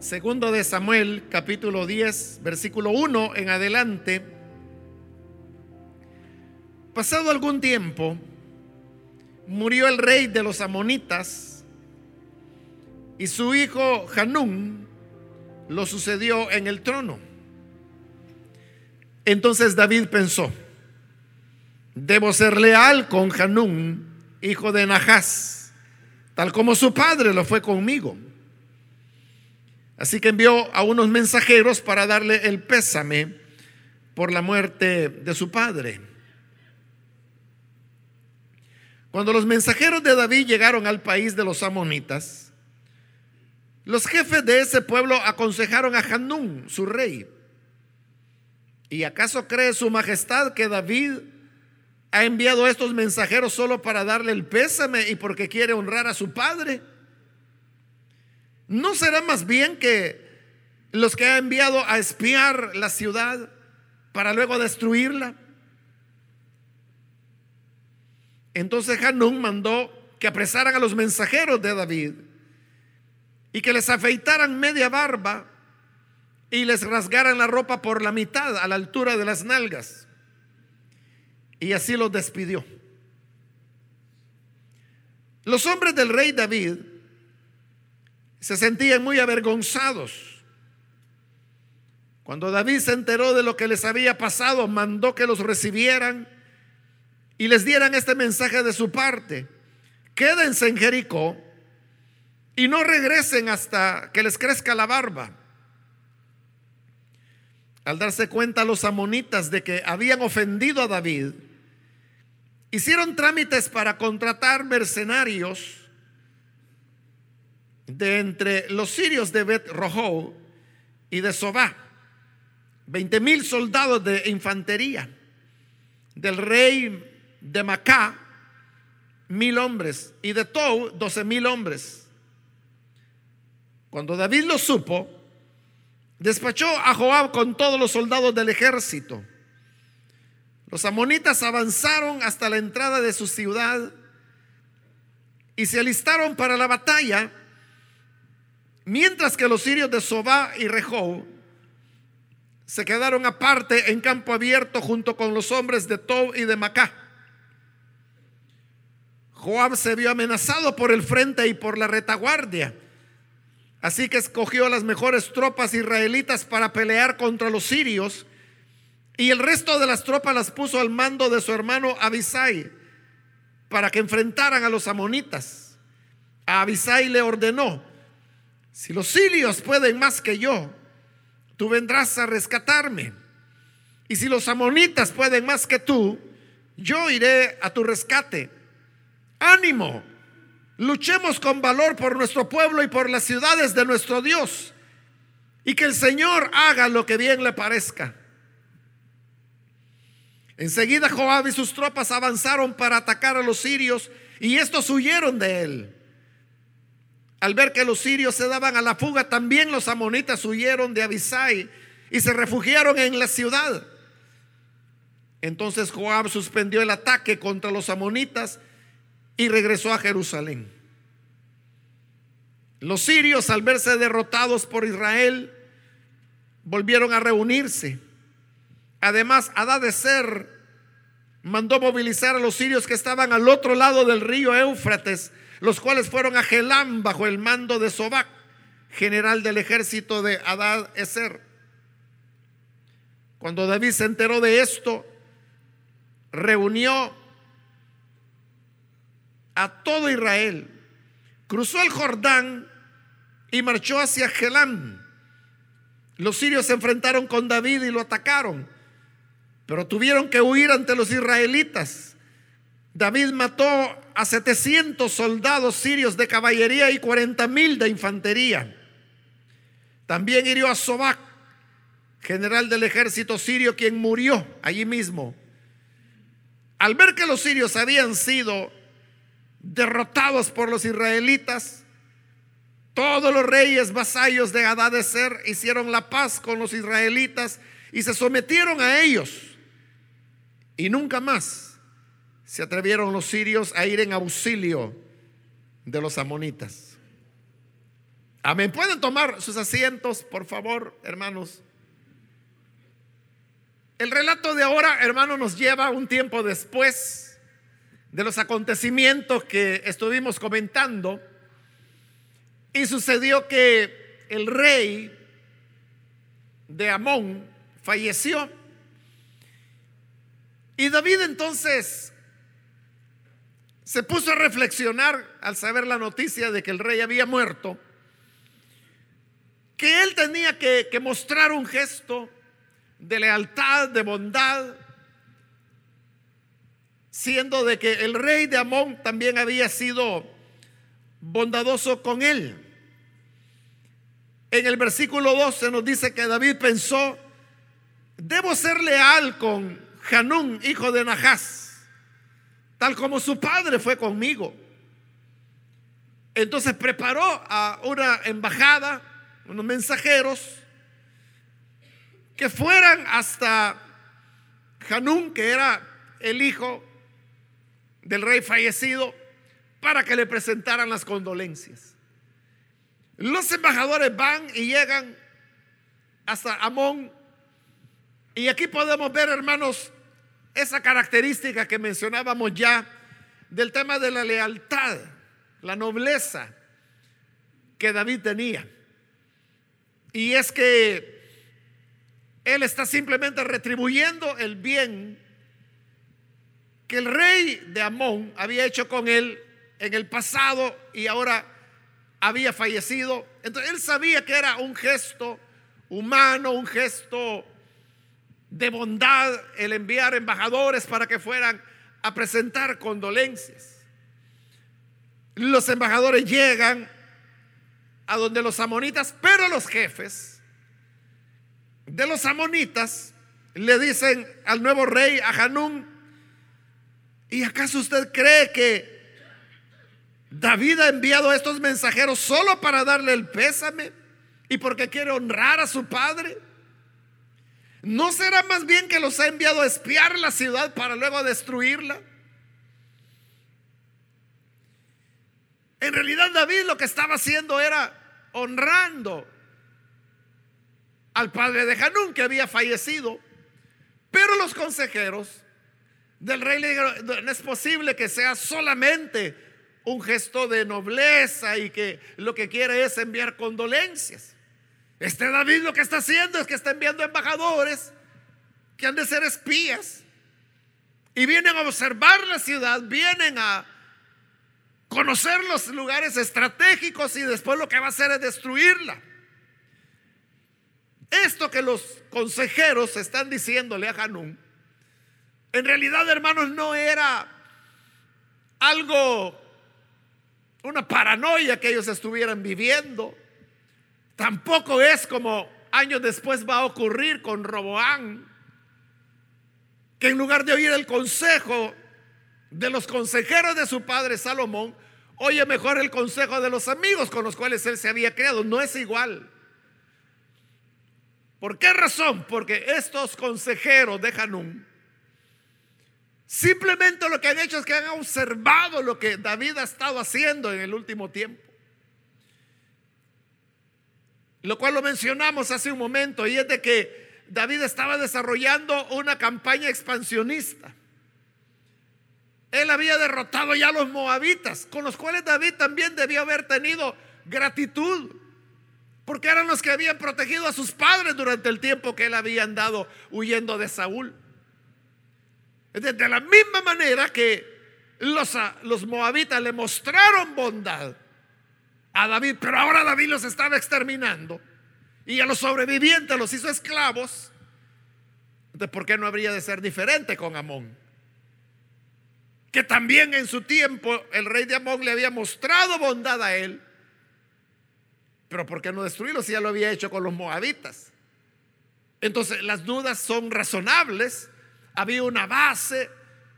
Segundo de Samuel, capítulo 10, versículo 1 en adelante. Pasado algún tiempo, murió el rey de los amonitas y su hijo Hanún lo sucedió en el trono. Entonces David pensó, debo ser leal con Hanún, hijo de Nahás, tal como su padre lo fue conmigo. Así que envió a unos mensajeros para darle el pésame por la muerte de su padre. Cuando los mensajeros de David llegaron al país de los amonitas, los jefes de ese pueblo aconsejaron a Hanún, su rey. ¿Y acaso cree su majestad que David ha enviado a estos mensajeros solo para darle el pésame y porque quiere honrar a su padre? ¿No será más bien que los que ha enviado a espiar la ciudad para luego destruirla? Entonces Hanún mandó que apresaran a los mensajeros de David y que les afeitaran media barba y les rasgaran la ropa por la mitad a la altura de las nalgas. Y así los despidió. Los hombres del rey David se sentían muy avergonzados. Cuando David se enteró de lo que les había pasado, mandó que los recibieran y les dieran este mensaje de su parte. Quédense en Jericó y no regresen hasta que les crezca la barba. Al darse cuenta los amonitas de que habían ofendido a David, hicieron trámites para contratar mercenarios de entre los sirios de Bet Rojo y de Sobá, 20 mil soldados de infantería, del rey de Macá, mil hombres, y de Tou, doce mil hombres. Cuando David lo supo, despachó a Joab con todos los soldados del ejército. Los amonitas avanzaron hasta la entrada de su ciudad y se alistaron para la batalla Mientras que los sirios de Sobá y Rehó se quedaron aparte en campo abierto junto con los hombres de Tob y de Macá. Joab se vio amenazado por el frente y por la retaguardia. Así que escogió las mejores tropas israelitas para pelear contra los sirios y el resto de las tropas las puso al mando de su hermano Abisai para que enfrentaran a los amonitas. A Abisai le ordenó, si los sirios pueden más que yo, tú vendrás a rescatarme. Y si los amonitas pueden más que tú, yo iré a tu rescate. Ánimo, luchemos con valor por nuestro pueblo y por las ciudades de nuestro Dios. Y que el Señor haga lo que bien le parezca. Enseguida Joab y sus tropas avanzaron para atacar a los sirios y estos huyeron de él. Al ver que los sirios se daban a la fuga, también los amonitas huyeron de Abisai y se refugiaron en la ciudad. Entonces Joab suspendió el ataque contra los amonitas y regresó a Jerusalén. Los sirios, al verse derrotados por Israel, volvieron a reunirse. Además, Ser mandó movilizar a los sirios que estaban al otro lado del río Éufrates los cuales fueron a Gelán bajo el mando de Sobac, general del ejército de Adad Eser. Cuando David se enteró de esto, reunió a todo Israel, cruzó el Jordán y marchó hacia Gelán. Los sirios se enfrentaron con David y lo atacaron, pero tuvieron que huir ante los israelitas. David mató a 700 soldados sirios de caballería y 40 mil de infantería. También hirió a Sobac, general del ejército sirio, quien murió allí mismo. Al ver que los sirios habían sido derrotados por los israelitas, todos los reyes vasallos de Ser hicieron la paz con los israelitas y se sometieron a ellos. Y nunca más se atrevieron los sirios a ir en auxilio de los amonitas. Amén. ¿Pueden tomar sus asientos, por favor, hermanos? El relato de ahora, hermano, nos lleva un tiempo después de los acontecimientos que estuvimos comentando. Y sucedió que el rey de Amón falleció. Y David entonces se puso a reflexionar al saber la noticia de que el rey había muerto, que él tenía que, mostrar un gesto de lealtad, de bondad, siendo de que el rey de Amón también había sido bondadoso con él. En el versículo 12 nos dice que David pensó, debo ser leal con Hanún, hijo de Nahás tal como su padre fue conmigo. Entonces preparó a una embajada, unos mensajeros, que fueran hasta Hanún, que era el hijo del rey fallecido, para que le presentaran las condolencias. Los embajadores van y llegan hasta Amón. Y aquí podemos ver, hermanos, esa característica que mencionábamos ya del tema de la lealtad, la nobleza que David tenía. Y es que él está simplemente retribuyendo el bien que el rey de Amón había hecho con él en el pasado y ahora había fallecido. Entonces él sabía que era un gesto humano, un gesto de bondad el enviar embajadores para que fueran a presentar condolencias. Los embajadores llegan a donde los amonitas, pero los jefes de los amonitas le dicen al nuevo rey, a Hanún, ¿y acaso usted cree que David ha enviado a estos mensajeros solo para darle el pésame y porque quiere honrar a su padre? ¿No será más bien que los ha enviado a espiar la ciudad para luego destruirla? En realidad David lo que estaba haciendo era honrando al padre de Hanún que había fallecido. Pero los consejeros del rey le dijeron, no es posible que sea solamente un gesto de nobleza y que lo que quiere es enviar condolencias. Este David lo que está haciendo es que está enviando embajadores que han de ser espías y vienen a observar la ciudad, vienen a conocer los lugares estratégicos y después lo que va a hacer es destruirla. Esto que los consejeros están diciéndole a Hanún, en realidad, hermanos, no era algo, una paranoia que ellos estuvieran viviendo. Tampoco es como años después va a ocurrir con Roboán, que en lugar de oír el consejo de los consejeros de su padre Salomón, oye mejor el consejo de los amigos con los cuales él se había creado. No es igual. ¿Por qué razón? Porque estos consejeros de Hanún simplemente lo que han hecho es que han observado lo que David ha estado haciendo en el último tiempo. Lo cual lo mencionamos hace un momento y es de que David estaba desarrollando una campaña expansionista. Él había derrotado ya a los moabitas, con los cuales David también debió haber tenido gratitud, porque eran los que habían protegido a sus padres durante el tiempo que él había andado huyendo de Saúl. De la misma manera que los, los moabitas le mostraron bondad a David, pero ahora David los estaba exterminando y a los sobrevivientes los hizo esclavos. Entonces, ¿por qué no habría de ser diferente con Amón? Que también en su tiempo el rey de Amón le había mostrado bondad a él. Pero ¿por qué no destruirlo si ya lo había hecho con los moabitas? Entonces las dudas son razonables. Había una base.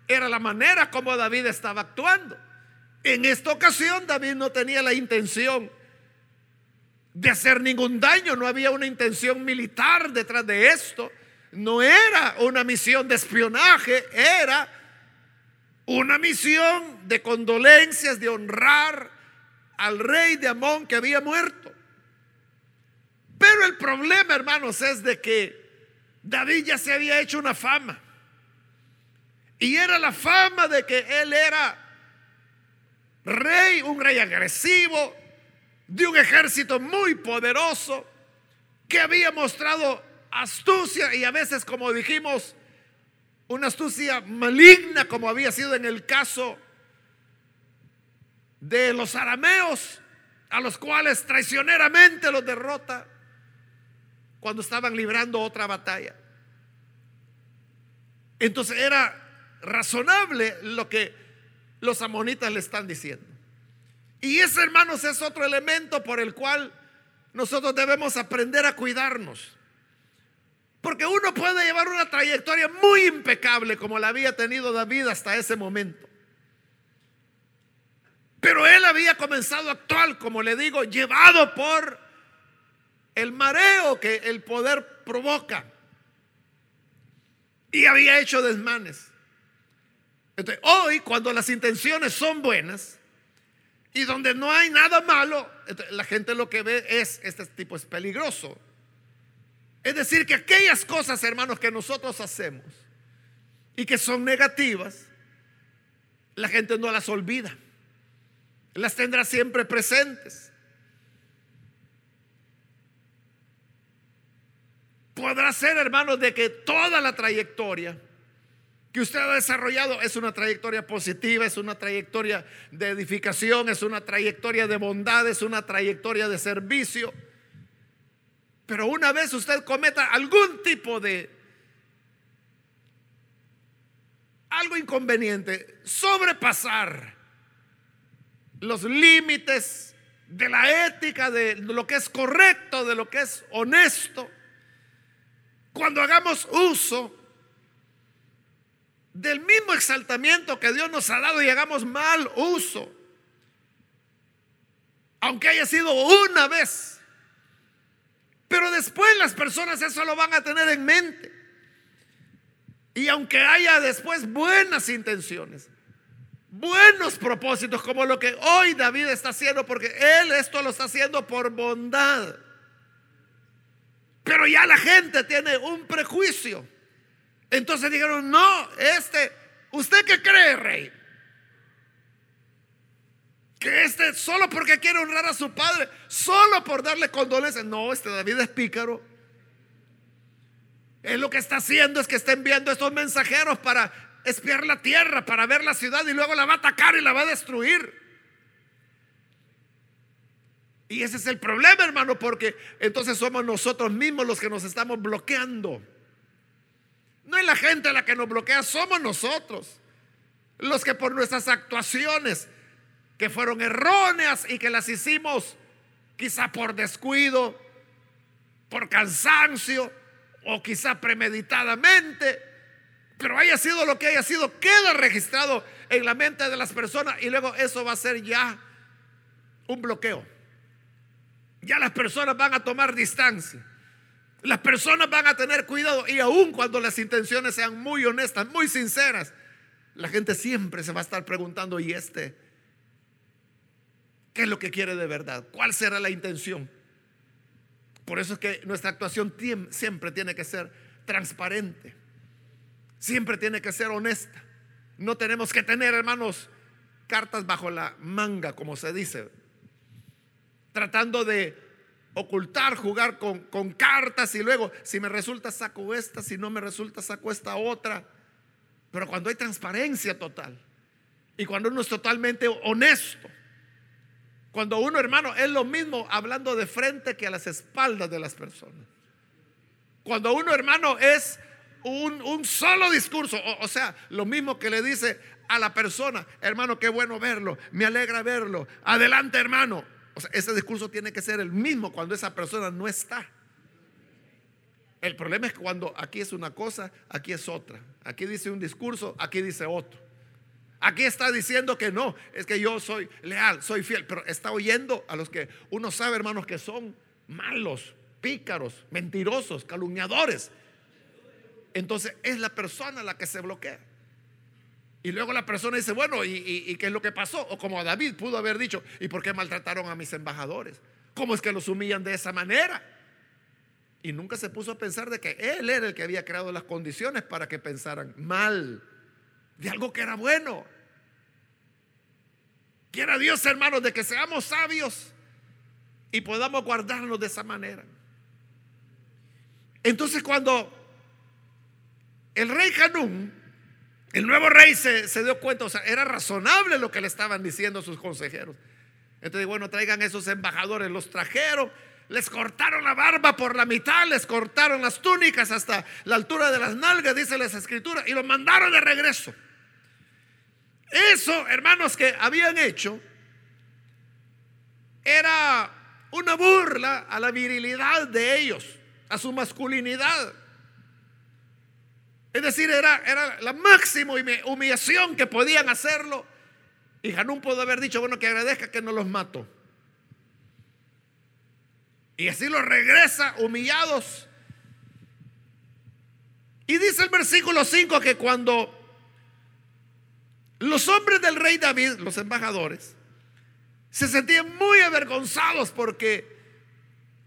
Era la manera como David estaba actuando. En esta ocasión David no tenía la intención de hacer ningún daño, no había una intención militar detrás de esto, no era una misión de espionaje, era una misión de condolencias, de honrar al rey de Amón que había muerto. problema, hermanos, es de que David ya se había hecho una fama. Y era la fama de que él era rey, un rey agresivo, de un ejército muy poderoso, que había mostrado astucia y a veces, como dijimos, una astucia maligna, como había sido en el caso de los arameos, a los cuales traicioneramente los derrota cuando estaban librando otra batalla. Entonces era razonable lo que los amonitas le están diciendo. Y ese, hermanos, es otro elemento por el cual nosotros debemos aprender a cuidarnos. Porque uno puede llevar una trayectoria muy impecable como la había tenido David hasta ese momento. Pero él había comenzado a actuar, como le digo, llevado por el mareo que el poder provoca. Y había hecho desmanes. Hoy, cuando las intenciones son buenas y donde no hay nada malo, la gente lo que ve es, este tipo es peligroso. Es decir, que aquellas cosas, hermanos, que nosotros hacemos y que son negativas, la gente no las olvida. Las tendrá siempre presentes. Podrá ser, hermanos, de que toda la trayectoria que usted ha desarrollado es una trayectoria positiva, es una trayectoria de edificación, es una trayectoria de bondad, es una trayectoria de servicio. Pero una vez usted cometa algún tipo de algo inconveniente, sobrepasar los límites de la ética, de lo que es correcto, de lo que es honesto, cuando hagamos uso del mismo exaltamiento que Dios nos ha dado y hagamos mal uso, aunque haya sido una vez, pero después las personas eso lo van a tener en mente. Y aunque haya después buenas intenciones, buenos propósitos, como lo que hoy David está haciendo, porque él esto lo está haciendo por bondad. Pero ya la gente tiene un prejuicio. Entonces dijeron, no, este, ¿usted qué cree, rey? Que este, solo porque quiere honrar a su padre, solo por darle condolencias. No, este David es pícaro. Él lo que está haciendo es que está enviando estos mensajeros para espiar la tierra, para ver la ciudad y luego la va a atacar y la va a destruir. Y ese es el problema, hermano, porque entonces somos nosotros mismos los que nos estamos bloqueando. No es la gente la que nos bloquea, somos nosotros. Los que por nuestras actuaciones que fueron erróneas y que las hicimos quizá por descuido, por cansancio o quizá premeditadamente, pero haya sido lo que haya sido, queda registrado en la mente de las personas y luego eso va a ser ya un bloqueo. Ya las personas van a tomar distancia. Las personas van a tener cuidado y aun cuando las intenciones sean muy honestas, muy sinceras, la gente siempre se va a estar preguntando, ¿y este? ¿Qué es lo que quiere de verdad? ¿Cuál será la intención? Por eso es que nuestra actuación siempre tiene que ser transparente. Siempre tiene que ser honesta. No tenemos que tener, hermanos, cartas bajo la manga, como se dice. Tratando de ocultar, jugar con, con cartas y luego, si me resulta, saco esta, si no me resulta, saco esta otra. Pero cuando hay transparencia total y cuando uno es totalmente honesto, cuando uno, hermano, es lo mismo hablando de frente que a las espaldas de las personas. Cuando uno, hermano, es un, solo discurso, o, sea, lo mismo que le dice a la persona, hermano, qué bueno verlo, me alegra verlo, adelante, hermano. O sea, ese discurso tiene que ser el mismo cuando esa persona no está. El problema es cuando aquí es una cosa, aquí es otra. Aquí dice un discurso, aquí dice otro. Aquí está diciendo que no, es que yo soy leal, soy fiel, pero está oyendo a los que uno sabe, hermanos, que son malos, pícaros, mentirosos, calumniadores. Entonces es la persona la que se bloquea. Y luego la persona dice, bueno, ¿y, qué es lo que pasó? O como David pudo haber dicho, ¿y por qué maltrataron a mis embajadores? ¿Cómo es que los humillan de esa manera? Y nunca se puso a pensar de que él era el que había creado las condiciones para que pensaran mal de algo que era bueno. Quiera Dios, hermanos, de que seamos sabios y podamos guardarnos de esa manera. Entonces cuando el rey Hanún, el nuevo rey se, se, dio cuenta, o sea, era razonable lo que le estaban diciendo sus consejeros. Entonces, bueno, traigan esos embajadores, los trajeron les cortaron la barba por la mitad, les cortaron las túnicas hasta la altura de las nalgas, dice las escrituras, y los mandaron de regreso. Eso, hermanos, que habían hecho era una burla a la virilidad de ellos, a su masculinidad. Es decir, era, era la máxima humillación que podían hacerlo. Y Hanún pudo haber dicho, bueno, que agradezca que no los mato. Y así los regresa humillados. Y dice el versículo 5 que cuando los hombres del rey David, los embajadores, se sentían muy avergonzados porque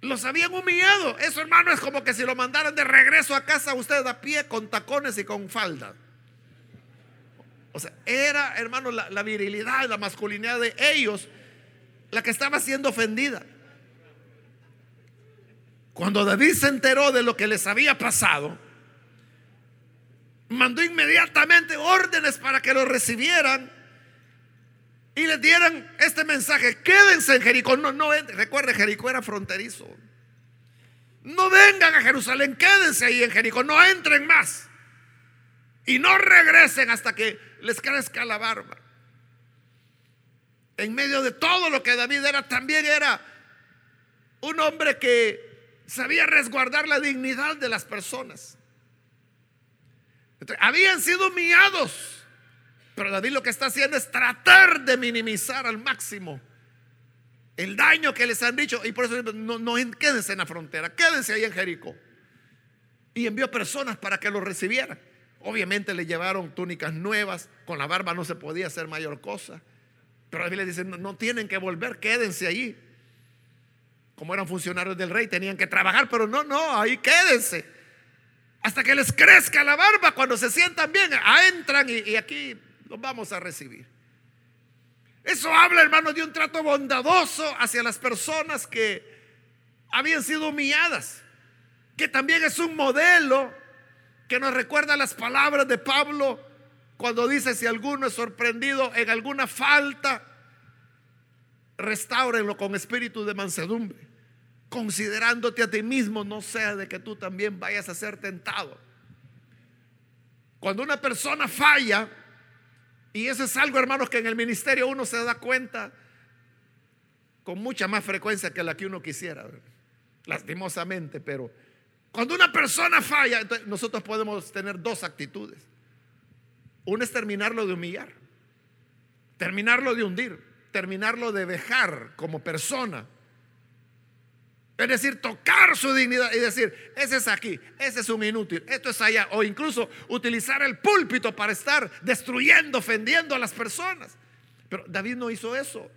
los habían humillado. Eso, hermano, es como que si lo mandaran de regreso a casa ustedes a pie con tacones y con falda. O sea, era, hermano, la, la virilidad, la masculinidad de ellos la que estaba siendo ofendida. Cuando David se enteró de lo que les había pasado, mandó inmediatamente órdenes para que lo recibieran y les dieran este mensaje, quédense en Jericó. No, no, recuerde, Jericó era fronterizo. No vengan a Jerusalén, quédense ahí en Jericó, no entren más. Y no regresen hasta que les crezca la barba. En medio de todo lo que David era, también era un hombre que sabía resguardar la dignidad de las personas. habían sido humillados, pero David lo que está haciendo es tratar de minimizar al máximo el daño que les han dicho. Y por eso no, no quédense en la frontera, quédense ahí en Jericó. Y envió personas para que lo recibieran. Obviamente le llevaron túnicas nuevas, con la barba no se podía hacer mayor cosa. Pero David le dice, no, no tienen que volver, quédense ahí como eran funcionarios del rey, tenían que trabajar, pero no, no, ahí quédense. Hasta que les crezca la barba, cuando se sientan bien, entran y, y aquí los vamos a recibir. Eso habla, hermano, de un trato bondadoso hacia las personas que habían sido humilladas, que también es un modelo que nos recuerda las palabras de Pablo cuando dice, si alguno es sorprendido en alguna falta, restáurenlo con espíritu de mansedumbre, considerándote a ti mismo, no sea de que tú también vayas a ser tentado. Cuando una persona falla, y eso es algo, hermanos, que en el ministerio uno se da cuenta con mucha más frecuencia que la que uno quisiera, lastimosamente, pero cuando una persona falla, nosotros podemos tener dos actitudes. Una es terminarlo de humillar, terminarlo de hundir terminarlo de dejar como persona. Es decir, tocar su dignidad y decir, ese es aquí, ese es un inútil, esto es allá. O incluso utilizar el púlpito para estar destruyendo, ofendiendo a las personas. Pero David no hizo eso,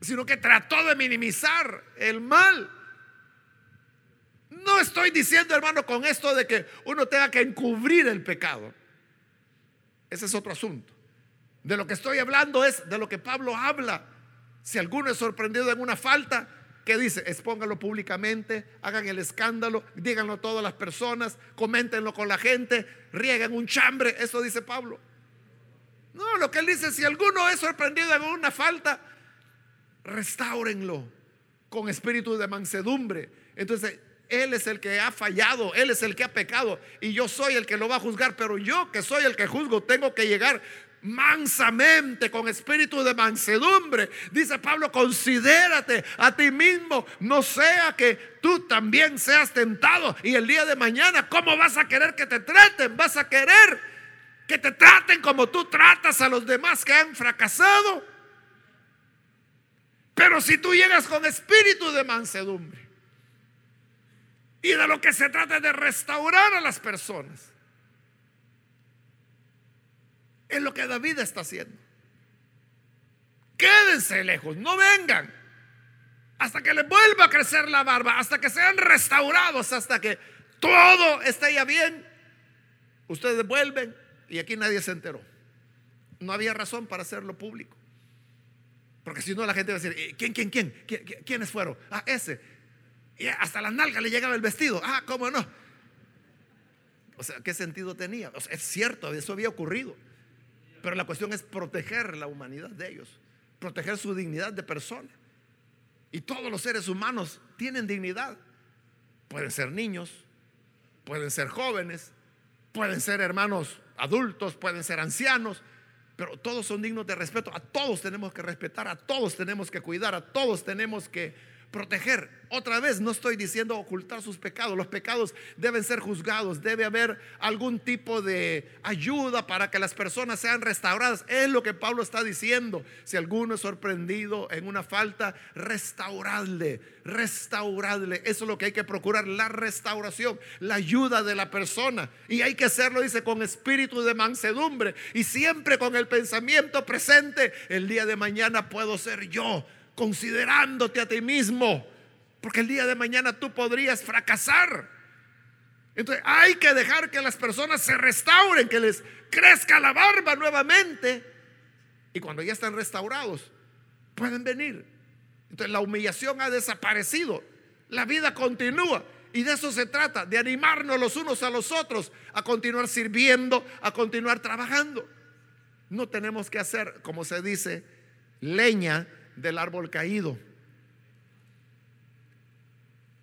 sino que trató de minimizar el mal. No estoy diciendo, hermano, con esto de que uno tenga que encubrir el pecado. Ese es otro asunto. De lo que estoy hablando es de lo que Pablo habla. Si alguno es sorprendido en una falta, ¿qué dice? Expóngalo públicamente, hagan el escándalo, díganlo a todas las personas, coméntenlo con la gente, rieguen un chambre. Eso dice Pablo. No, lo que él dice, si alguno es sorprendido en una falta, restáurenlo con espíritu de mansedumbre. Entonces, él es el que ha fallado, Él es el que ha pecado y yo soy el que lo va a juzgar, pero yo que soy el que juzgo tengo que llegar mansamente, con espíritu de mansedumbre. Dice Pablo, considérate a ti mismo, no sea que tú también seas tentado. Y el día de mañana, ¿cómo vas a querer que te traten? Vas a querer que te traten como tú tratas a los demás que han fracasado. Pero si tú llegas con espíritu de mansedumbre y de lo que se trata es de restaurar a las personas, es lo que David está haciendo. Quédense lejos, no vengan. hasta que les vuelva a crecer la barba, hasta que sean restaurados, hasta que todo esté ya bien, ustedes vuelven y aquí nadie se enteró. No había razón para hacerlo público. Porque si no la gente va a decir, eh, ¿quién, quién, quién? ¿Quiénes fueron? Ah, ese. Y hasta la nalga le llegaba el vestido. Ah, ¿cómo no? O sea, ¿qué sentido tenía? es cierto, eso había ocurrido. Pero la cuestión es proteger la humanidad de ellos, proteger su dignidad de persona. Y todos los seres humanos tienen dignidad. Pueden ser niños, pueden ser jóvenes, pueden ser hermanos adultos, pueden ser ancianos, pero todos son dignos de respeto. A todos tenemos que respetar, a todos tenemos que cuidar, a todos tenemos que proteger. Otra vez, no estoy diciendo ocultar sus pecados. Los pecados deben ser juzgados. Debe haber algún tipo de ayuda para que las personas sean restauradas. Es lo que Pablo está diciendo. Si alguno es sorprendido en una falta, restaurarle, restaurarle. Eso es lo que hay que procurar, la restauración, la ayuda de la persona. Y hay que hacerlo, dice, con espíritu de mansedumbre y siempre con el pensamiento presente. El día de mañana puedo ser yo considerándote a ti mismo, porque el día de mañana tú podrías fracasar. Entonces hay que dejar que las personas se restauren, que les crezca la barba nuevamente. Y cuando ya están restaurados, pueden venir. Entonces la humillación ha desaparecido. La vida continúa. Y de eso se trata, de animarnos los unos a los otros a continuar sirviendo, a continuar trabajando. No tenemos que hacer, como se dice, leña del árbol caído.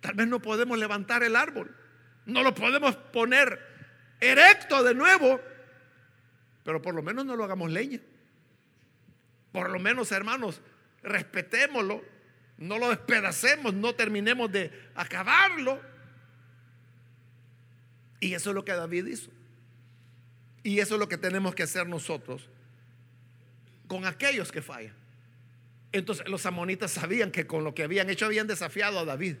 Tal vez no podemos levantar el árbol, no lo podemos poner erecto de nuevo, pero por lo menos no lo hagamos leña. Por lo menos, hermanos, respetémoslo, no lo despedacemos, no terminemos de acabarlo. Y eso es lo que David hizo. Y eso es lo que tenemos que hacer nosotros con aquellos que fallan. Entonces los amonitas sabían que con lo que habían hecho habían desafiado a David.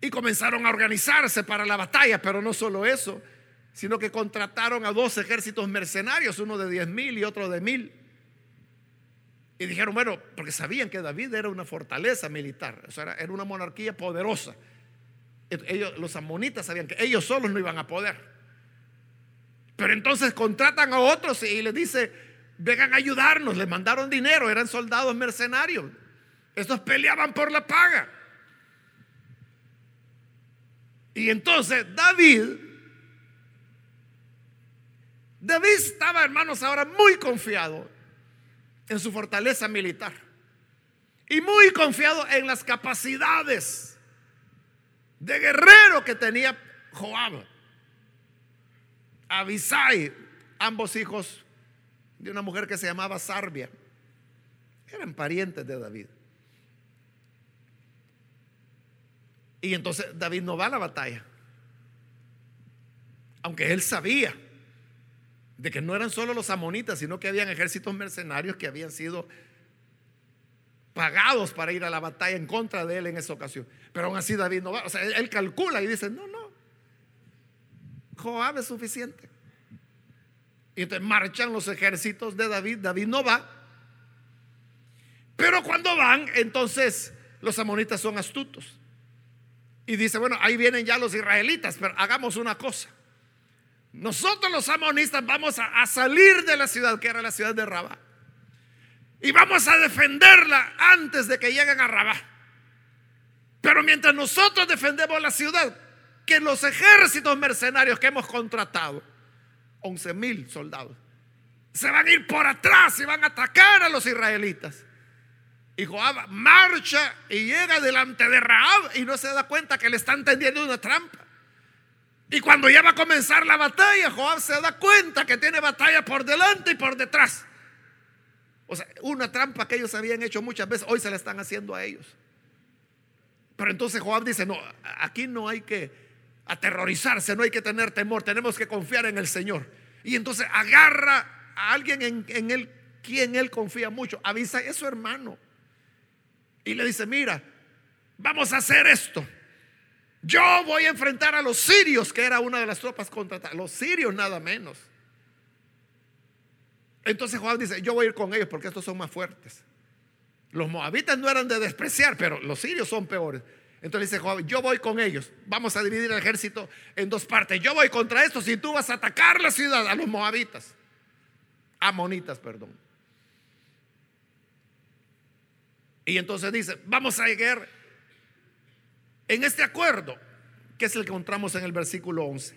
Y comenzaron a organizarse para la batalla, pero no solo eso, sino que contrataron a dos ejércitos mercenarios, uno de diez mil y otro de mil. Y dijeron, bueno, porque sabían que David era una fortaleza militar, o sea, era una monarquía poderosa. Ellos, los amonitas sabían que ellos solos no iban a poder. Pero entonces contratan a otros y les dice, vengan a ayudarnos. Le mandaron dinero, eran soldados mercenarios. Estos peleaban por la paga. Y entonces David, David estaba, hermanos, ahora muy confiado en su fortaleza militar. Y muy confiado en las capacidades de guerrero que tenía Joab. Abisai, ambos hijos de una mujer que se llamaba Sarbia. Eran parientes de David. Y entonces David no va a la batalla. Aunque él sabía de que no eran solo los amonitas, sino que habían ejércitos mercenarios que habían sido pagados para ir a la batalla en contra de él en esa ocasión. Pero aún así David no va. O sea, él, calcula y dice, no, no. Joab es suficiente. Y entonces marchan los ejércitos de David. David no va. Pero cuando van, entonces los amonitas son astutos. Y dice, bueno, ahí vienen ya los israelitas, pero hagamos una cosa. Nosotros los amonitas vamos a, salir de la ciudad, que era la ciudad de Rabá. Y vamos a defenderla antes de que lleguen a Rabá. Pero mientras nosotros defendemos la ciudad, que los ejércitos mercenarios que hemos contratado 11 mil soldados. Se van a ir por atrás y van a atacar a los israelitas. Y Joab marcha y llega delante de Raab y no se da cuenta que le están tendiendo una trampa. Y cuando ya va a comenzar la batalla, Joab se da cuenta que tiene batalla por delante y por detrás. O sea, una trampa que ellos habían hecho muchas veces, hoy se la están haciendo a ellos. Pero entonces Joab dice, no, aquí no hay que aterrorizarse, no hay que tener temor, tenemos que confiar en el Señor. Y entonces agarra a alguien en, en él, quien él confía mucho, avisa a su hermano. Y le dice, mira, vamos a hacer esto. Yo voy a enfrentar a los sirios, que era una de las tropas contratadas, los sirios nada menos. Entonces Juan dice, yo voy a ir con ellos porque estos son más fuertes. Los moabitas no eran de despreciar, pero los sirios son peores. Entonces dice Joab, yo voy con ellos. Vamos a dividir el ejército en dos partes. Yo voy contra estos y tú vas a atacar la ciudad, a los moabitas. Amonitas, perdón. Y entonces dice, vamos a llegar en este acuerdo, que es el que encontramos en el versículo 11.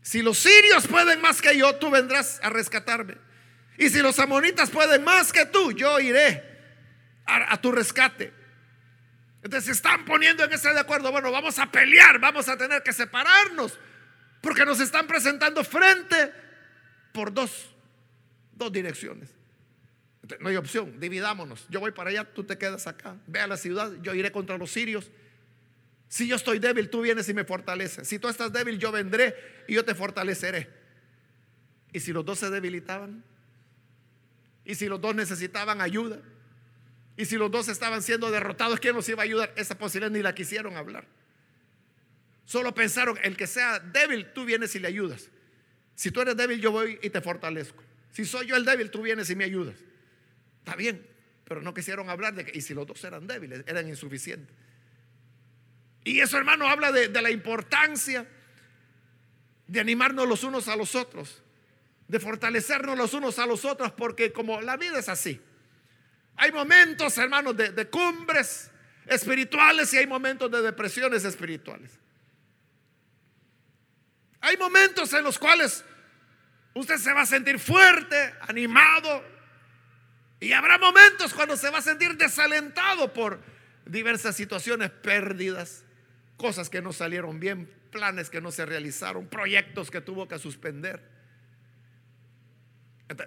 Si los sirios pueden más que yo, tú vendrás a rescatarme. Y si los amonitas pueden más que tú, yo iré a, tu rescate. Entonces se están poniendo en ese de acuerdo. Bueno, vamos a pelear, vamos a tener que separarnos. Porque nos están presentando frente por dos, dos direcciones. no hay opción, dividámonos. Yo voy para allá, tú te quedas acá. Ve a la ciudad, yo iré contra los sirios. Si yo estoy débil, tú vienes y me fortaleces. Si tú estás débil, yo vendré y yo te fortaleceré. Y si los dos se debilitaban, y si los dos necesitaban ayuda, y si los dos estaban siendo derrotados, ¿quién nos iba a ayudar? Esa posibilidad ni la quisieron hablar. Solo pensaron, el que sea débil, tú vienes y le ayudas. Si tú eres débil, yo voy y te fortalezco. Si soy yo el débil, tú vienes y me ayudas. Está bien, pero no quisieron hablar de que, y si los dos eran débiles, eran insuficientes. Y eso, hermano, habla de, la importancia de animarnos los unos a los otros, de fortalecernos los unos a los otros, porque como la vida es así, hay momentos, hermanos, de, de cumbres espirituales y hay momentos de depresiones espirituales. Hay momentos en los cuales usted se va a sentir fuerte, animado, y habrá momentos cuando se va a sentir desalentado por diversas situaciones, pérdidas, cosas que no salieron bien, planes que no se realizaron, proyectos que tuvo que suspender.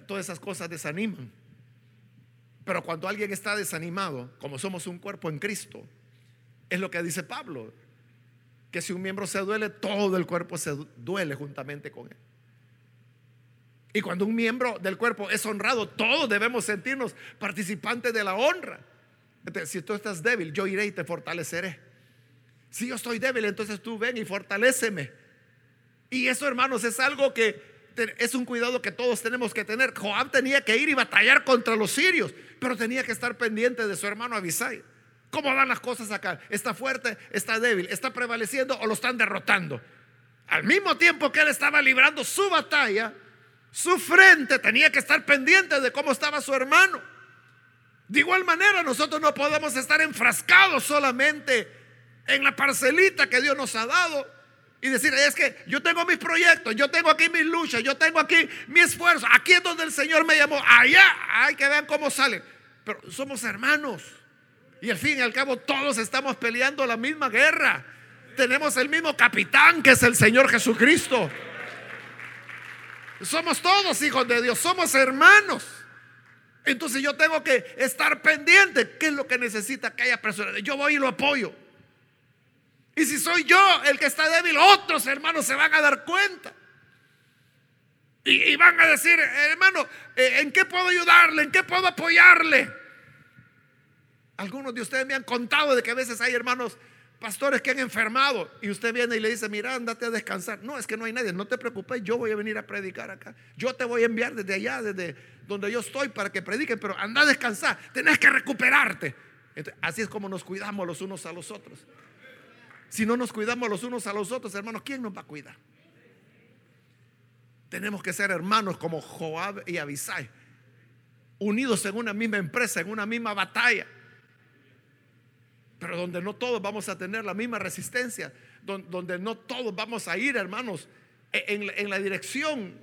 Todas esas cosas desaniman. Pero cuando alguien está desanimado, como somos un cuerpo en Cristo, es lo que dice Pablo, que si un miembro se duele, todo el cuerpo se duele juntamente con él. Y cuando un miembro del cuerpo es honrado, todos debemos sentirnos participantes de la honra. si tú estás débil, yo iré y te fortaleceré. Si yo estoy débil, entonces tú ven y fortaléceme. Y eso, hermanos, es algo que es un cuidado que todos tenemos que tener. Joab tenía que ir y batallar contra los sirios, pero tenía que estar pendiente de su hermano Abisai. ¿Cómo van las cosas acá? ¿Está fuerte? ¿Está débil? ¿Está prevaleciendo o lo están derrotando? Al mismo tiempo que él estaba librando su batalla, su frente tenía que estar pendiente de cómo estaba su hermano. De igual manera, nosotros no podemos estar enfrascados solamente en la parcelita que Dios nos ha dado y decir, es que yo tengo mis proyectos, yo tengo aquí mis luchas, yo tengo aquí mi esfuerzo, aquí es donde el Señor me llamó, allá, hay que vean cómo sale. Pero somos hermanos y al fin y al cabo todos estamos peleando la misma guerra. Tenemos el mismo capitán que es el Señor Jesucristo. Somos todos hijos de Dios, somos hermanos. Entonces yo tengo que estar pendiente. ¿Qué es lo que necesita que haya personas? Yo voy y lo apoyo. Y si soy yo el que está débil, otros hermanos se van a dar cuenta. Y, van a decir, hermano, eh, ¿en qué puedo ayudarle? ¿En qué puedo apoyarle? Algunos de ustedes me han contado de que a veces hay hermanos pastores que han enfermado y usted viene y le dice, mira, andate a descansar. No, es que no hay nadie, no te preocupes, yo voy a venir a predicar acá. Yo te voy a enviar desde allá, desde donde yo estoy para que prediquen, pero anda a descansar, tenés que recuperarte. así es como nos cuidamos los unos a los otros. Si no nos cuidamos los unos a los otros, hermanos, ¿quién nos va a cuidar? Tenemos que ser hermanos como Joab y Abisai, unidos en una misma empresa, en una misma batalla, pero donde no todos vamos a tener la misma resistencia, donde no todos vamos a ir, hermanos, en, la dirección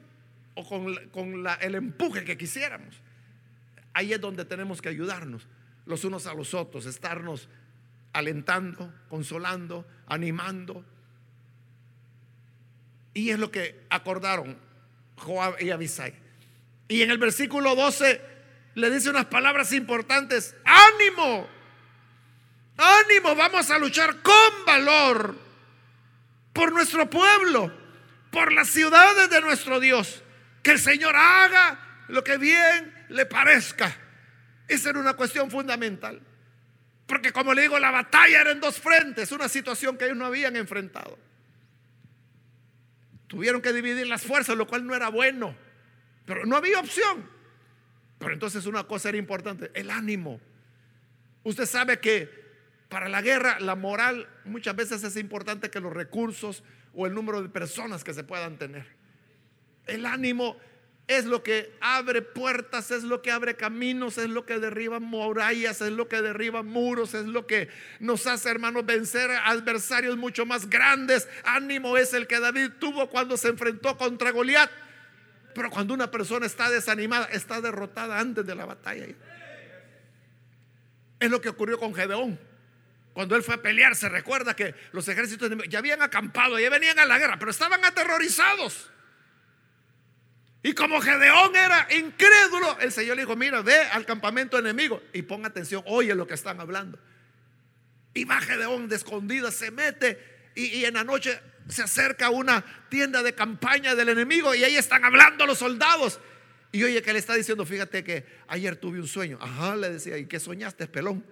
o con, el empuje que quisiéramos. Ahí es donde tenemos que ayudarnos los unos a los otros, estarnos alentando, consolando, animando. Y es lo que acordaron Joab y Abisai. Y en el versículo 12 le dice unas palabras importantes. Ánimo, ánimo, vamos a luchar con valor por nuestro pueblo, por las ciudades de nuestro Dios. Que el Señor haga lo que bien le parezca. Esa era una cuestión fundamental. Porque como le digo, la batalla era en dos frentes, una situación que ellos no habían enfrentado. Tuvieron que dividir las fuerzas, lo cual no era bueno, pero no había opción. Pero entonces una cosa era importante, el ánimo. Usted sabe que para la guerra la moral muchas veces es importante que los recursos o el número de personas que se puedan tener. El ánimo es lo que abre puertas, es lo que abre caminos, es lo que derriba murallas, es lo que derriba muros, es lo que nos hace, hermanos, vencer adversarios mucho más grandes. Ánimo es el que David tuvo cuando se enfrentó contra Goliat. Pero cuando una persona está desanimada, está derrotada antes de la batalla. Es lo que ocurrió con Gedeón. Cuando él fue a pelear, se recuerda que los ejércitos ya habían acampado, ya venían a la guerra, pero estaban aterrorizados. Y como Gedeón era incrédulo, el Señor le dijo, mira, ve al campamento enemigo y pon atención, oye lo que están hablando. Y va Gedeón de escondida, se mete y, en la noche se acerca a una tienda de campaña del enemigo y ahí están hablando los soldados. Y oye que le está diciendo, fíjate que ayer tuve un sueño. Ajá, le decía, ¿y qué soñaste, pelón?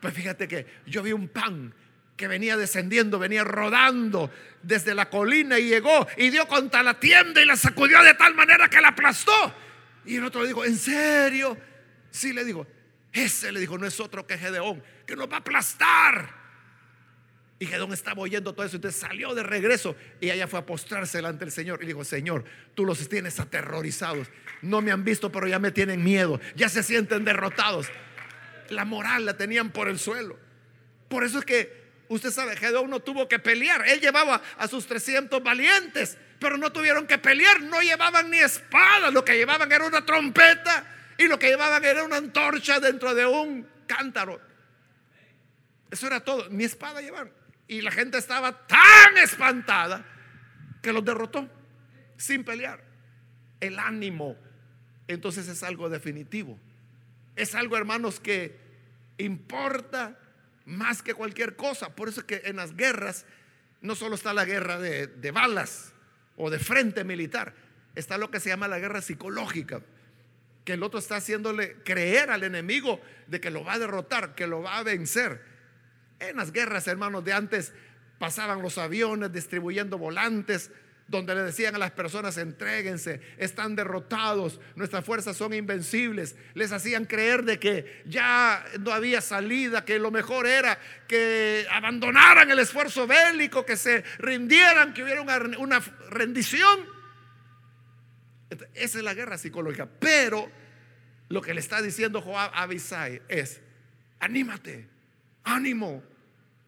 Pues fíjate que yo vi un pan que venía descendiendo, venía rodando desde la colina y llegó y dio contra la tienda y la sacudió de tal manera que la aplastó. Y el otro le dijo, ¿en serio? Sí, le dijo, ese le dijo, no es otro que Gedeón, que nos va a aplastar. Y Gedeón estaba oyendo todo eso, entonces salió de regreso y allá fue a postrarse delante del Señor y dijo, Señor, tú los tienes aterrorizados. No me han visto, pero ya me tienen miedo, ya se sienten derrotados. La moral la tenían por el suelo. Por eso es que Usted sabe, Gedeón no tuvo que pelear. Él llevaba a sus 300 valientes, pero no tuvieron que pelear. No llevaban ni espada. Lo que llevaban era una trompeta y lo que llevaban era una antorcha dentro de un cántaro. Eso era todo. Ni espada llevaban. Y la gente estaba tan espantada que los derrotó sin pelear. El ánimo, entonces es algo definitivo. Es algo, hermanos, que importa más que cualquier cosa. Por eso es que en las guerras no solo está la guerra de, balas o de frente militar, está lo que se llama la guerra psicológica, que el otro está haciéndole creer al enemigo de que lo va a derrotar, que lo va a vencer. En las guerras, hermanos, de antes pasaban los aviones distribuyendo volantes donde le decían a las personas, entréguense, están derrotados, nuestras fuerzas son invencibles. Les hacían creer de que ya no había salida, que lo mejor era que abandonaran el esfuerzo bélico, que se rindieran, que hubiera una, rendición. Esa es la guerra psicológica. Pero lo que le está diciendo Joab a Abisai es, anímate, ánimo,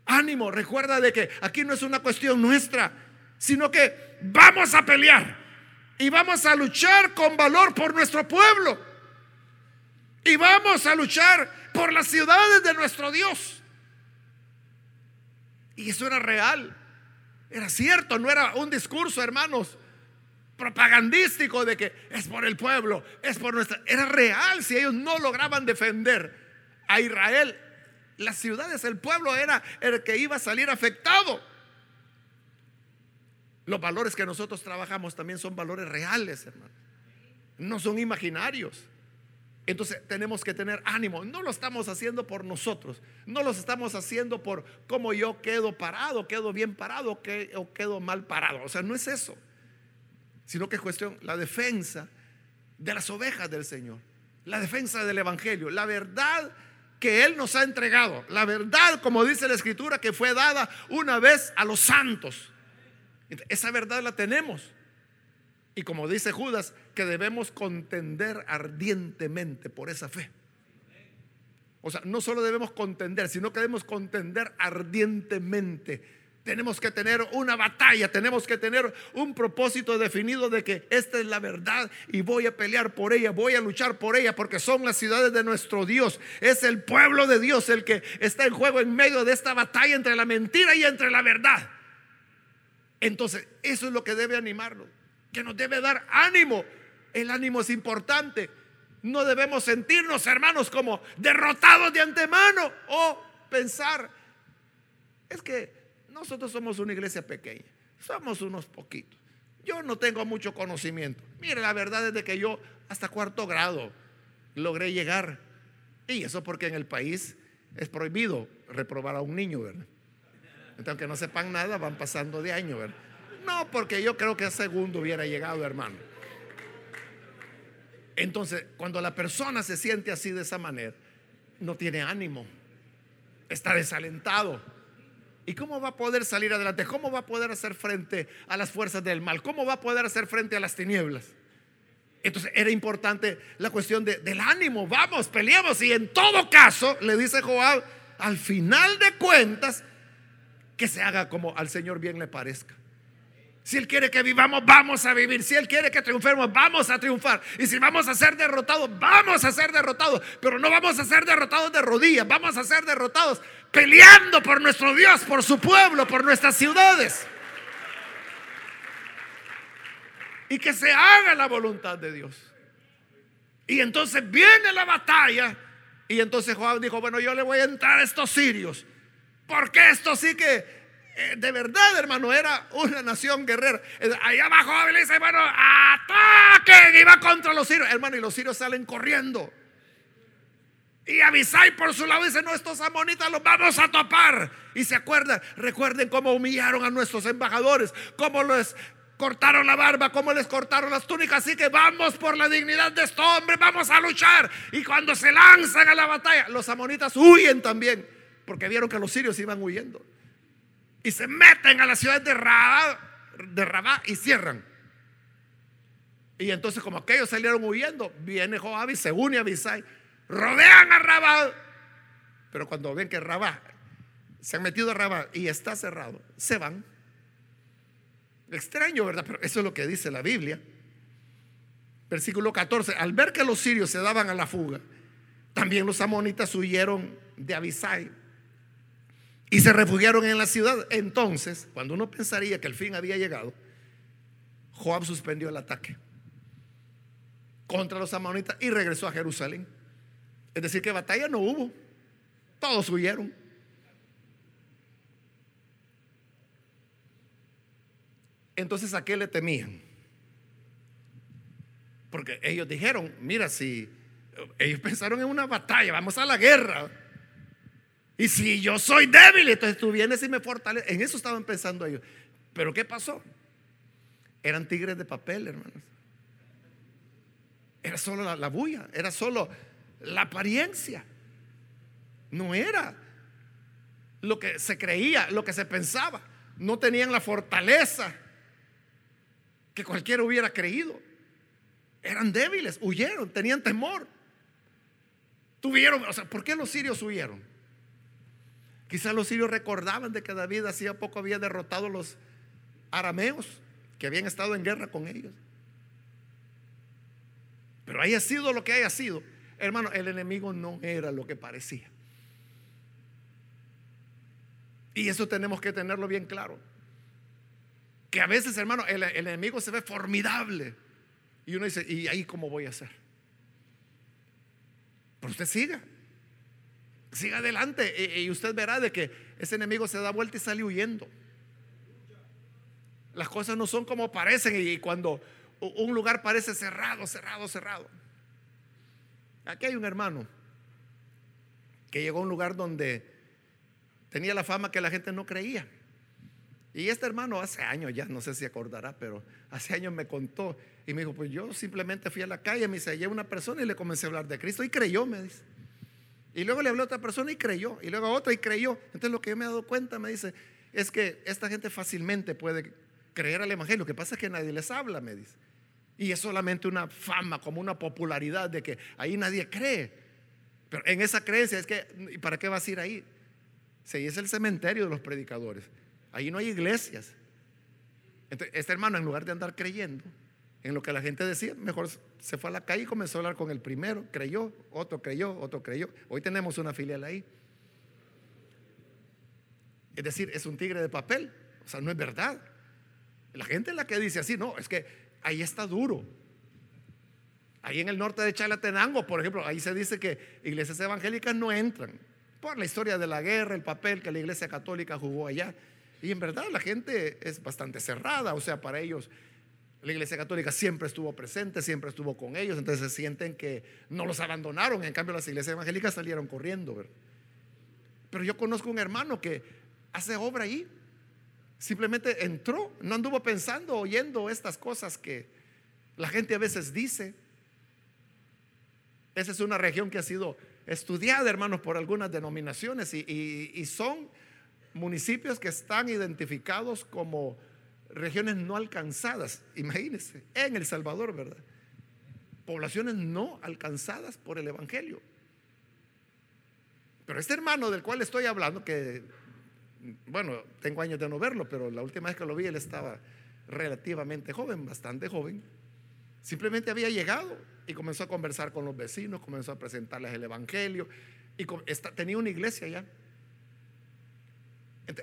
ánimo. Recuerda de que aquí no es una cuestión nuestra sino que vamos a pelear y vamos a luchar con valor por nuestro pueblo y vamos a luchar por las ciudades de nuestro Dios. Y eso era real, era cierto, no era un discurso, hermanos, propagandístico de que es por el pueblo, es por nuestra... Era real si ellos no lograban defender a Israel. Las ciudades, el pueblo era el que iba a salir afectado. Los valores que nosotros trabajamos también son valores reales, hermano. No son imaginarios. Entonces tenemos que tener ánimo. No lo estamos haciendo por nosotros. No lo estamos haciendo por cómo yo quedo parado, quedo bien parado o quedo mal parado. O sea, no es eso. Sino que es cuestión la defensa de las ovejas del Señor. La defensa del Evangelio. La verdad que Él nos ha entregado. La verdad, como dice la Escritura, que fue dada una vez a los santos. Esa verdad la tenemos. Y como dice Judas, que debemos contender ardientemente por esa fe. O sea, no solo debemos contender, sino que debemos contender ardientemente. Tenemos que tener una batalla, tenemos que tener un propósito definido de que esta es la verdad y voy a pelear por ella, voy a luchar por ella porque son las ciudades de nuestro Dios. Es el pueblo de Dios el que está en juego en medio de esta batalla entre la mentira y entre la verdad. Entonces, eso es lo que debe animarnos, que nos debe dar ánimo. El ánimo es importante. No debemos sentirnos, hermanos, como derrotados de antemano o pensar, es que nosotros somos una iglesia pequeña, somos unos poquitos. Yo no tengo mucho conocimiento. Mire, la verdad es de que yo hasta cuarto grado logré llegar. Y eso porque en el país es prohibido reprobar a un niño, ¿verdad? Entonces, aunque no sepan nada, van pasando de año, ¿verdad? No, porque yo creo que a segundo hubiera llegado, hermano. Entonces, cuando la persona se siente así de esa manera, no tiene ánimo, está desalentado. ¿Y cómo va a poder salir adelante? ¿Cómo va a poder hacer frente a las fuerzas del mal? ¿Cómo va a poder hacer frente a las tinieblas? Entonces era importante la cuestión del ánimo. Vamos, peleamos. Y en todo caso, le dice Joab, al final de cuentas, que se haga como al Señor bien le parezca. Si Él quiere que vivamos, vamos a vivir. Si Él quiere que triunfemos, vamos a triunfar. Y si vamos a ser derrotados, vamos a ser derrotados. Pero no vamos a ser derrotados de rodillas, vamos a ser derrotados peleando por nuestro Dios, por su pueblo, por nuestras ciudades. Y que se haga la voluntad de Dios. Y entonces viene la batalla. Y entonces Joab dijo, bueno, yo le voy a entrar a estos sirios. Porque esto sí que eh, de verdad, hermano, era una nación guerrera. Ahí abajo le dice, bueno, ataquen y va contra los sirios. Hermano, y los sirios salen corriendo. Y Abisai por su lado dice, no, estos amonitas los vamos a topar. Y se acuerdan, recuerden cómo humillaron a nuestros embajadores, cómo les cortaron la barba, cómo les cortaron las túnicas. Así que vamos por la dignidad de estos hombres, vamos a luchar. Y cuando se lanzan a la batalla, los amonitas huyen también, porque vieron que los sirios iban huyendo y se meten a la ciudad de Rabá, de Rabá y cierran. Y entonces como aquellos salieron huyendo, viene Joab y se une a Abisai, rodean a Rabá. Pero cuando ven que Rabá se han metido a Rabá y está cerrado, se van. Extraño, ¿verdad? Pero eso es lo que dice la Biblia. Versículo 14, al ver que los sirios se daban a la fuga, también los amonitas huyeron de Abisai y se refugiaron en la ciudad. Entonces, cuando uno pensaría que el fin había llegado, Joab suspendió el ataque contra los amonitas y regresó a Jerusalén. Es decir, que batalla no hubo. Todos huyeron. Entonces, ¿a qué le temían? Porque ellos dijeron, mira, si ellos pensaron en una batalla, vamos a la guerra. Y si yo soy débil, entonces tú vienes y me fortaleces. En eso estaban pensando ellos. Pero ¿qué pasó? Eran tigres de papel, hermanos. Era solo la, la bulla, era solo la apariencia. No era lo que se creía, lo que se pensaba. No tenían la fortaleza que cualquiera hubiera creído. Eran débiles, huyeron, tenían temor. Tuvieron, o sea, ¿por qué los sirios huyeron? Quizás los sirios recordaban de que David hacía poco había derrotado a los arameos que habían estado en guerra con ellos. Pero haya sido lo que haya sido, hermano, el enemigo no era lo que parecía. Y eso tenemos que tenerlo bien claro. Que a veces, hermano, el, el enemigo se ve formidable. Y uno dice, ¿y ahí cómo voy a hacer? Pero usted siga siga adelante y, usted verá de que ese enemigo se da vuelta y sale huyendo. Las cosas no son como parecen y cuando un lugar parece cerrado, cerrado, cerrado. Aquí hay un hermano que llegó a un lugar donde tenía la fama que la gente no creía. Y este hermano hace años ya, no sé si acordará, pero hace años me contó y me dijo, pues yo simplemente fui a la calle, me dice, una persona y le comencé a hablar de Cristo y creyó, me dice. Y luego le habló a otra persona y creyó. Y luego a otra y creyó. Entonces lo que yo me he dado cuenta, me dice, es que esta gente fácilmente puede creer al Evangelio. Lo que pasa es que nadie les habla, me dice. Y es solamente una fama, como una popularidad de que ahí nadie cree. Pero en esa creencia es que, ¿y para qué vas a ir ahí? Si es el cementerio de los predicadores. Ahí no hay iglesias. Entonces, este hermano, en lugar de andar creyendo, en lo que la gente decía, mejor se fue a la calle y comenzó a hablar con el primero, creyó, otro creyó, otro creyó. Hoy tenemos una filial ahí. Es decir, es un tigre de papel, o sea, no es verdad. La gente es la que dice así, no, es que ahí está duro. Ahí en el norte de Chalatenango, por ejemplo, ahí se dice que iglesias evangélicas no entran por la historia de la guerra, el papel que la iglesia católica jugó allá. Y en verdad la gente es bastante cerrada, o sea, para ellos la iglesia católica siempre estuvo presente, siempre estuvo con ellos, entonces se sienten que no los abandonaron, en cambio las iglesias evangélicas salieron corriendo. Pero yo conozco un hermano que hace obra ahí, simplemente entró, no anduvo pensando, oyendo estas cosas que la gente a veces dice. Esa es una región que ha sido estudiada, hermanos, por algunas denominaciones y, son municipios que están identificados como regiones no alcanzadas. Imagínense, en El Salvador, ¿verdad? Poblaciones no alcanzadas por el Evangelio. Pero este hermano del cual estoy hablando, que, bueno, tengo años de no verlo, pero la última vez que lo vi él estaba relativamente joven, bastante joven, simplemente había llegado y comenzó a conversar con los vecinos, comenzó a presentarles el Evangelio y tenía una iglesia ya.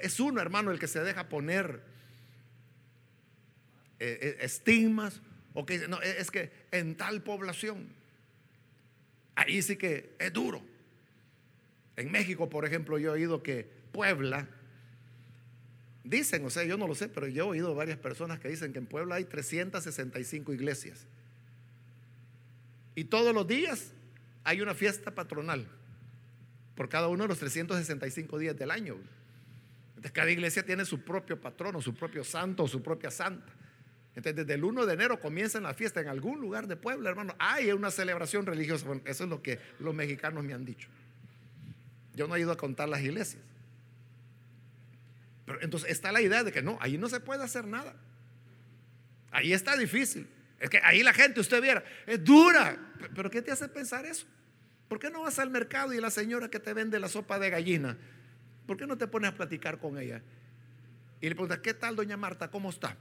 Es uno, hermano, el que se deja poner eh, eh, estigmas o que no, es que en tal población, ahí sí que es duro. En México, por ejemplo, yo he oído que Puebla, dicen, o sea, yo no lo sé, pero yo he oído varias personas que dicen que en Puebla hay 365 iglesias. Y todos los días hay una fiesta patronal por cada uno de los 365 días del año. Entonces cada iglesia tiene su propio patrono, su propio santo, su propia santa. Entonces desde el 1 de enero comienzan la fiesta en algún lugar de Puebla, hermano. Hay una celebración religiosa. eso es lo que los mexicanos me han dicho. Yo no he ido a contar las iglesias. Pero entonces está la idea de que no, ahí no se puede hacer nada. Ahí está difícil. Es que ahí la gente, usted viera, es dura. Pero ¿qué te hace pensar eso? ¿Por qué no vas al mercado y la señora que te vende la sopa de gallina, ¿por qué no te pones a platicar con ella? Y le preguntas, ¿qué tal, doña Marta? ¿Cómo está?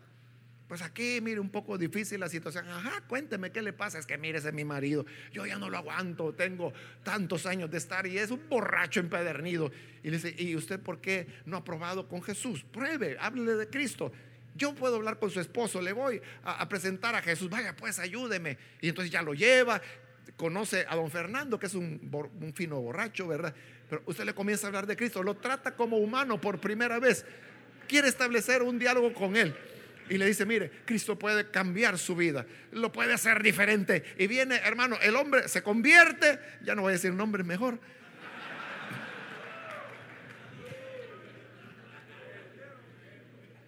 Pues aquí, mire, un poco difícil la situación. Ajá, cuénteme qué le pasa. Es que mire, ese es mi marido. Yo ya no lo aguanto. Tengo tantos años de estar y es un borracho empedernido. Y le dice, ¿y usted por qué no ha probado con Jesús? Pruebe, háblele de Cristo. Yo puedo hablar con su esposo, le voy a, presentar a Jesús. Vaya, pues ayúdeme. Y entonces ya lo lleva. Conoce a don Fernando, que es un, un fino borracho, ¿verdad? Pero usted le comienza a hablar de Cristo. Lo trata como humano por primera vez. Quiere establecer un diálogo con él y le dice, mire, Cristo puede cambiar su vida, lo puede hacer diferente. Y viene, hermano, el hombre se convierte, ya no voy a decir nombre mejor.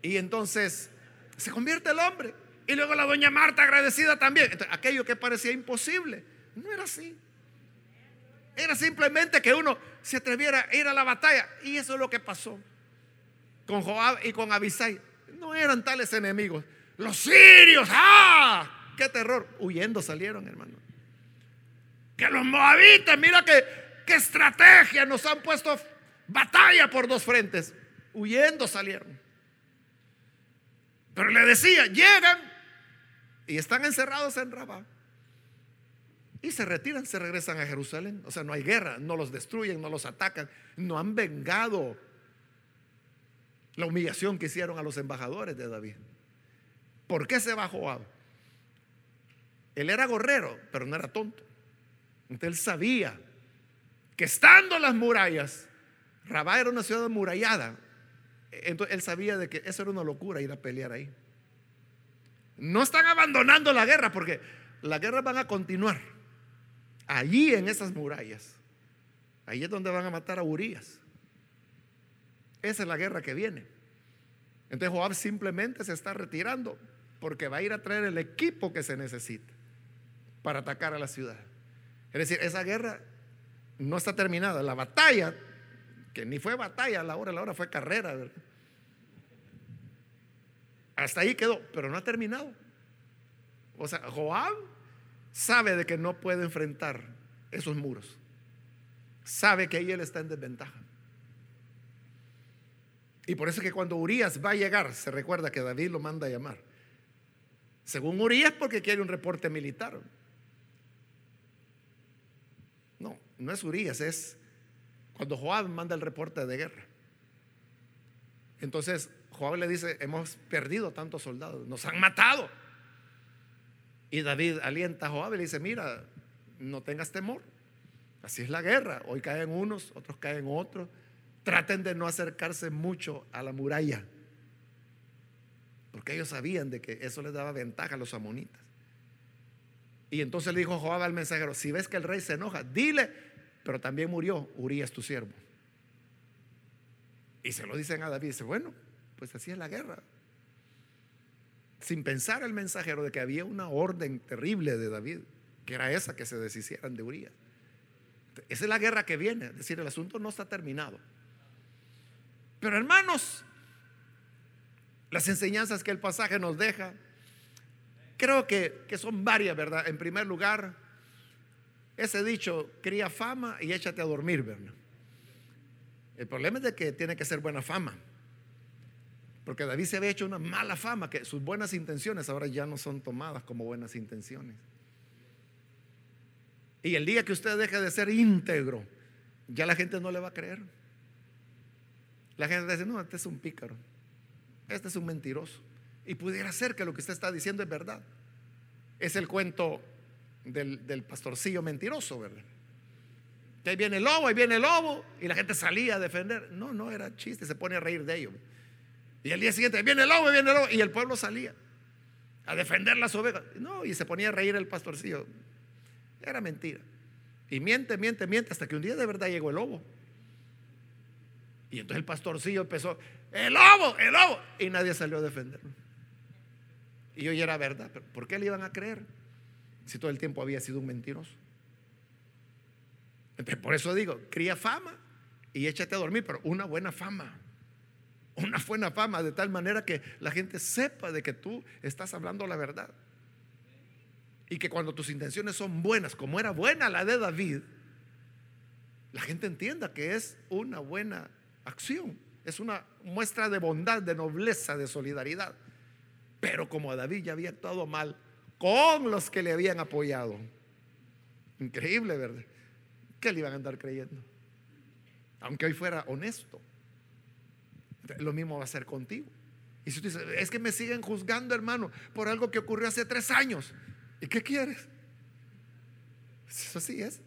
Y entonces se convierte el hombre. Y luego la doña Marta agradecida también. aquello que parecía imposible, no era así. Era simplemente que uno se atreviera a ir a la batalla. Y eso es lo que pasó con Joab y con Abisai no eran tales enemigos. Los sirios, ¡ah! ¡Qué terror! Huyendo salieron, hermano. Que los moabitas, mira que, qué estrategia, nos han puesto batalla por dos frentes. Huyendo salieron. Pero le decía, llegan y están encerrados en Rabá. Y se retiran, se regresan a Jerusalén. O sea, no hay guerra, no los destruyen, no los atacan, no han vengado la humillación que hicieron a los embajadores de David. ¿Por qué se bajó Joab? Él era gorrero, pero no era tonto. Entonces él sabía que estando las murallas, Rabá era una ciudad murallada. Entonces él sabía de que eso era una locura ir a pelear ahí. No están abandonando la guerra porque las guerras van a continuar. Allí en esas murallas. Ahí es donde van a matar a Urias. Esa es la guerra que viene. Entonces Joab simplemente se está retirando porque va a ir a traer el equipo que se necesita para atacar a la ciudad. Es decir, esa guerra no está terminada. La batalla, que ni fue batalla a la hora, la hora fue carrera. Hasta ahí quedó, pero no ha terminado. O sea, Joab sabe de que no puede enfrentar esos muros. Sabe que ahí él está en desventaja. Y por eso es que cuando Urias va a llegar, se recuerda que David lo manda a llamar. Según Urias, porque quiere un reporte militar. No, no es Urias, es cuando Joab manda el reporte de guerra. Entonces Joab le dice, hemos perdido tantos soldados, nos han matado. Y David alienta a Joab y le dice, mira, no tengas temor. Así es la guerra. Hoy caen unos, otros caen otros. Traten de no acercarse mucho a la muralla. Porque ellos sabían de que eso les daba ventaja a los amonitas. Y entonces le dijo Joab al mensajero, si ves que el rey se enoja, dile, pero también murió Urias tu siervo. Y se lo dicen a David, dice, bueno, pues así es la guerra. Sin pensar el mensajero de que había una orden terrible de David, que era esa que se deshicieran de Urias. Esa es la guerra que viene, es decir, el asunto no está terminado. Pero hermanos, las enseñanzas que el pasaje nos deja, creo que, que son varias, ¿verdad? En primer lugar, ese dicho, cría fama y échate a dormir, ¿verdad? El problema es de que tiene que ser buena fama. Porque David se había hecho una mala fama, que sus buenas intenciones ahora ya no son tomadas como buenas intenciones. Y el día que usted deje de ser íntegro, ya la gente no le va a creer. La gente dice, no, este es un pícaro, este es un mentiroso. Y pudiera ser que lo que usted está diciendo es verdad. Es el cuento del, pastorcillo mentiroso, ¿verdad? Que ahí viene el lobo, ahí viene el lobo, y la gente salía a defender. No, no era chiste, se pone a reír de ellos. Y el día siguiente, viene el lobo, viene el lobo, y el pueblo salía a defender las ovejas. No, y se ponía a reír el pastorcillo. Era mentira. Y miente, miente, miente, hasta que un día de verdad llegó el lobo. Y entonces el pastorcillo empezó, el lobo, el lobo, y nadie salió a defenderlo. Y hoy era verdad, pero ¿por qué le iban a creer? Si todo el tiempo había sido un mentiroso. Entonces, por eso digo, cría fama y échate a dormir, pero una buena fama. Una buena fama de tal manera que la gente sepa de que tú estás hablando la verdad. Y que cuando tus intenciones son buenas, como era buena la de David, la gente entienda que es una buena acción. Es una muestra de bondad, de nobleza, de solidaridad. Pero como David ya había actuado mal con los que le habían apoyado. Increíble, ¿verdad? ¿Qué le iban a andar creyendo? Aunque hoy fuera honesto. Lo mismo va a ser contigo. Y si tú dices, es que me siguen juzgando, hermano, por algo que ocurrió hace tres años. ¿Y qué quieres? Eso sí es.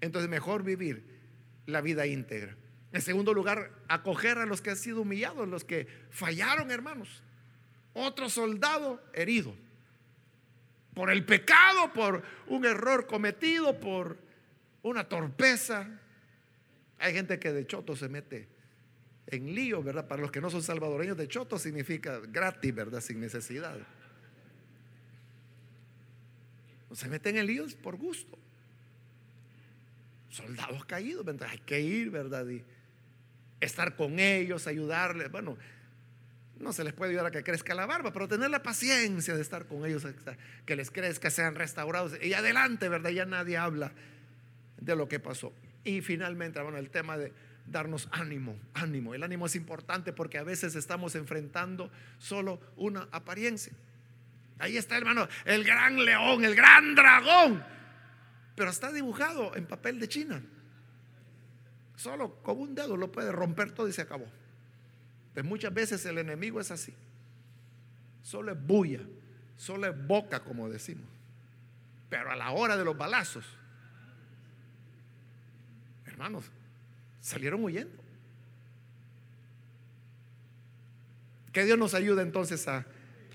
Entonces, mejor vivir la vida íntegra. En segundo lugar, acoger a los que han sido humillados, los que fallaron, hermanos. Otro soldado herido por el pecado, por un error cometido, por una torpeza. Hay gente que de choto se mete en lío, ¿verdad? Para los que no son salvadoreños, de choto significa gratis, ¿verdad? Sin necesidad. Se meten en líos por gusto. Soldados caídos. Hay que ir, ¿verdad? Y estar con ellos, ayudarles. Bueno, no se les puede ayudar a que crezca la barba, pero tener la paciencia de estar con ellos, que les crezca, sean restaurados. Y adelante, ¿verdad? Ya nadie habla de lo que pasó. Y finalmente, bueno, el tema de darnos ánimo, ánimo. El ánimo es importante porque a veces estamos enfrentando solo una apariencia. Ahí está, hermano, el gran león, el gran dragón. Pero está dibujado en papel de China. Solo con un dedo lo puede romper todo y se acabó. Pues muchas veces el enemigo es así. Solo es bulla, solo es boca, como decimos. Pero a la hora de los balazos, hermanos, salieron huyendo. Que Dios nos ayude entonces a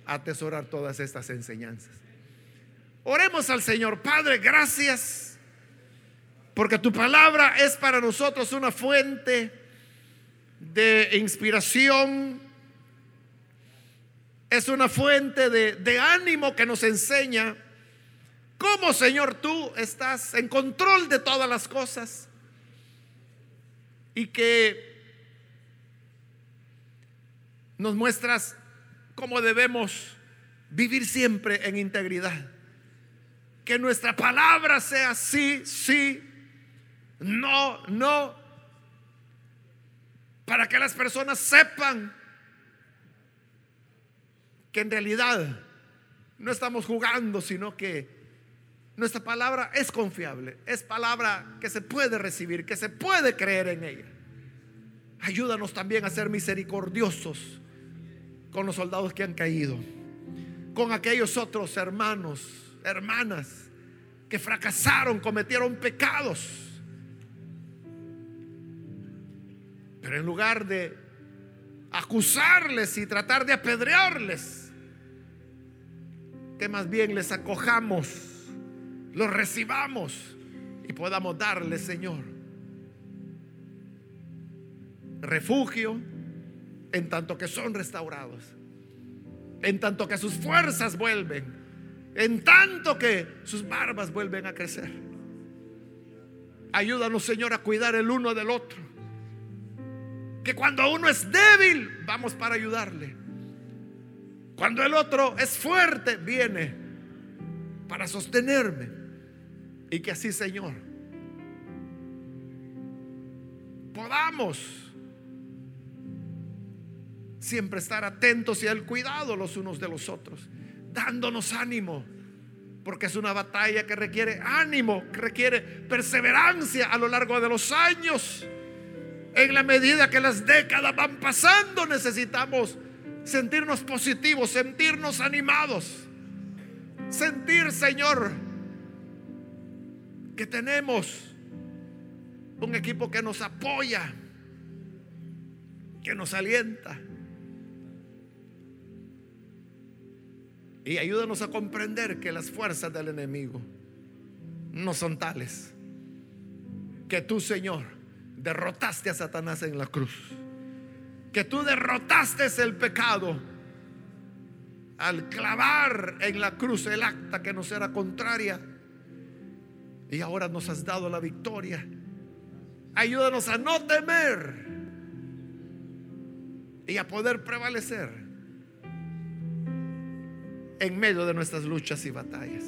atesorar todas estas enseñanzas. Oremos al Señor, Padre, gracias, porque tu palabra es para nosotros una fuente de inspiración, es una fuente de, ánimo que nos enseña cómo, Señor, tú estás en control de todas las cosas y que nos muestras cómo debemos vivir siempre en integridad. Que nuestra palabra sea sí, sí, no, no, para que las personas sepan que en realidad no estamos jugando, sino que nuestra palabra es confiable, es palabra que se puede recibir, que se puede creer en ella. Ayúdanos también a ser misericordiosos con los soldados que han caído, con aquellos otros hermanos, hermanas que fracasaron, cometieron pecados. Pero en lugar de acusarles y tratar de apedrearles, que más bien les acojamos, los recibamos y podamos darles, Señor, refugio en tanto que son restaurados, en tanto que sus fuerzas vuelven, en tanto que sus barbas vuelven a crecer. Ayúdanos, Señor, a cuidar el uno del otro. Que cuando uno es débil, vamos para ayudarle. Cuando el otro es fuerte, viene para sostenerme. Y que así, Señor, podamos siempre estar atentos y al cuidado los unos de los otros, dándonos ánimo, porque es una batalla que requiere ánimo, que requiere perseverancia a lo largo de los años. En la medida que las décadas van pasando, necesitamos sentirnos positivos, sentirnos animados, sentir, Señor, que tenemos un equipo que nos apoya, que nos alienta. Y ayúdanos a comprender que las fuerzas del enemigo no son tales. Que tú, Señor, derrotaste a Satanás en la cruz. Que tú derrotaste el pecado al clavar en la cruz el acta que nos era contraria. Y ahora nos has dado la victoria. Ayúdanos a no temer y a poder prevalecer en medio de nuestras luchas y batallas.